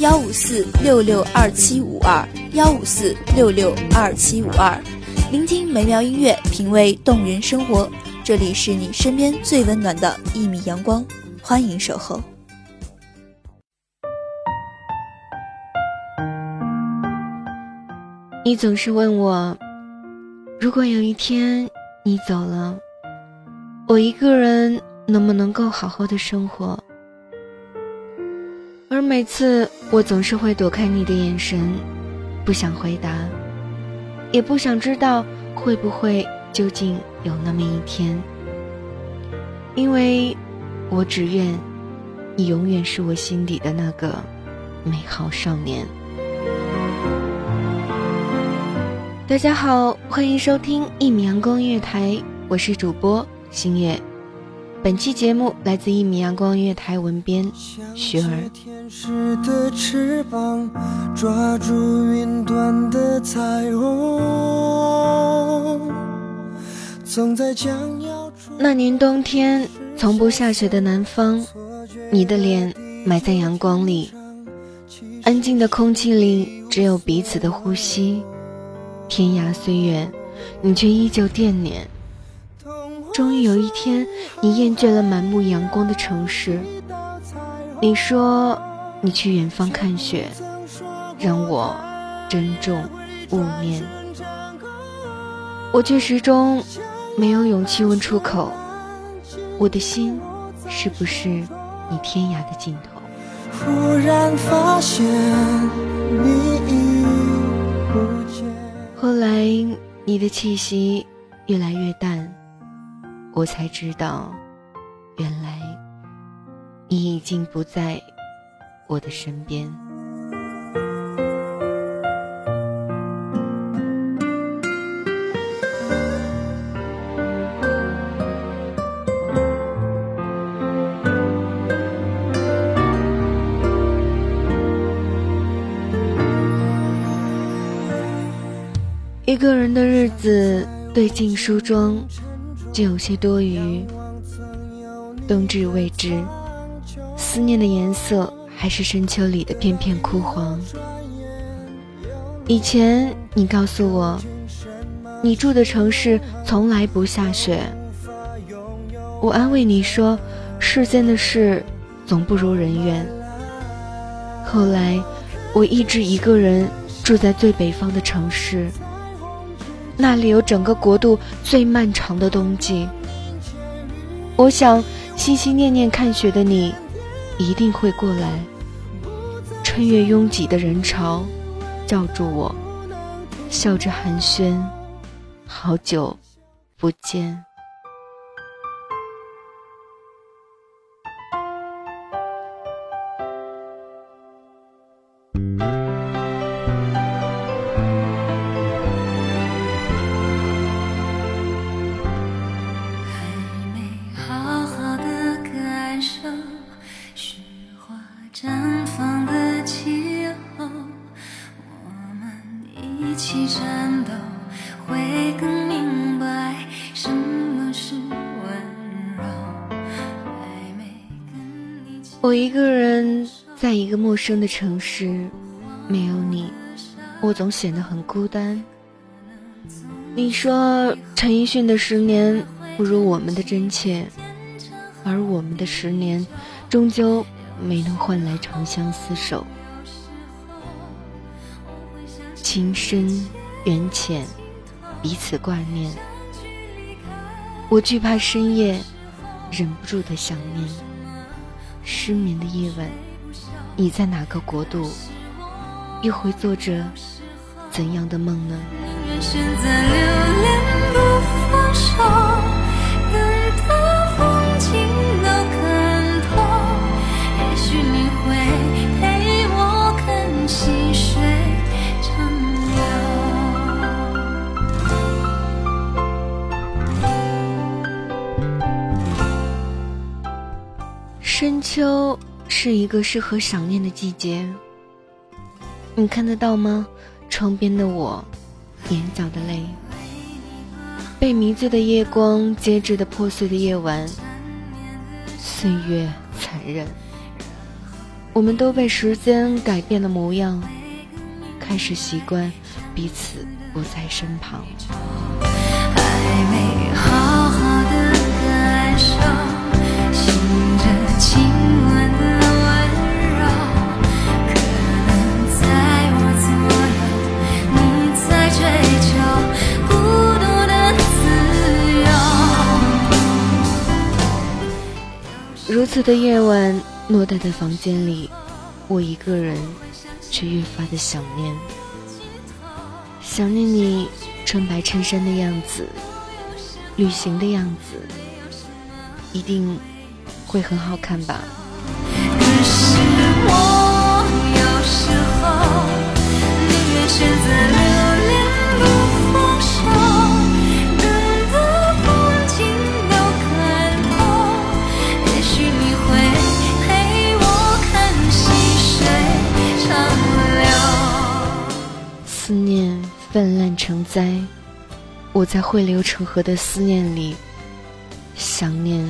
幺五四六六二七五二幺五四六六二七五二。聆听美妙音乐，品味动人生活。这里是你身边最温暖的一米阳光，欢迎守候。你总是问我，如果有一天你走了，我一个人能不能够好好的生活？每次我总是会躲开你的眼神，不想回答，也不想知道会不会究竟有那么一天，因为我只愿你永远是我心底的那个美好少年。大家好，欢迎收听一米阳光音乐台，我是主播星月。本期节目来自一米阳光音乐台文编雪儿。天使的翅膀，抓住云端的彩虹，总在将要那年冬天，从不下雪的南方，你的脸埋在阳光里，安静的空气里只有彼此的呼吸。天涯虽远，你却依旧惦念。终于有一天，你厌倦了满目阳光的城市，你说你去远方看雪，让我珍重勿念。我却始终没有勇气问出口，我的心是不是你天涯的尽头？忽然发现你已不见。后来你的气息越来越淡，我才知道，原来你已经不在我的身边。一个人的日子，对镜梳妆，就有些多余。冬至未至，思念的颜色还是深秋里的片片枯黄。以前你告诉我，你住的城市从来不下雪。我安慰你说，世间的事总不如人愿。后来，我一直一个人住在最北方的城市。那里有整个国度最漫长的冬季。我想，心心念念看雪的你，一定会过来，穿越拥挤的人潮，叫住我，笑着寒暄，好久不见。一起战斗，会更明白什么是温柔。还没跟你我一个人在一个陌生的城市，没有你，我总显得很孤单。你说陈奕迅的《十年》不如我们的真切，而我们的十年，终究没能换来长相厮守。情深缘浅，彼此挂念。我惧怕深夜，忍不住的想念。失眠的夜晚，你在哪个国度？又会做着怎样的梦呢？深是一个适合想念的季节。你看得到吗？窗边的我，眼角的泪，被迷醉的夜光接着的破碎的夜晚，岁月残忍。我们都被时间改变了模样，开始习惯彼此不在身旁。还没好好的感受。此的夜晚，偌大的房间里，我一个人，却越发的想念。想念你穿白衬衫的样子，旅行的样子，一定会很好看吧。可是我泛滥成灾，我在汇流成河的思念里想念。有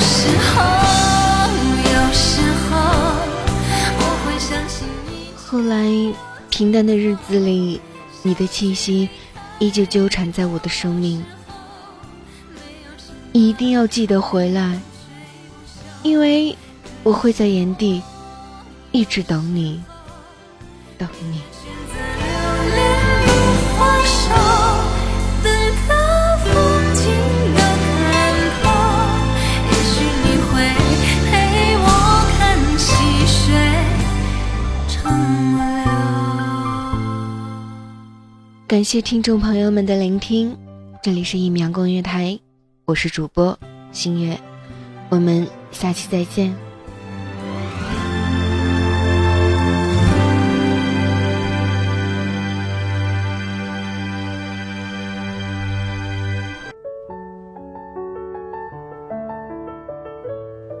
时候，有时候，我会相信你。后来，平淡的日子里，你的气息依旧纠缠在我的生命。你一定要记得回来，因为我会在原地。一直等你，等你。感谢听众朋友们的聆听，这里是一米阳光音乐台，我是主播星月，我们下期再见。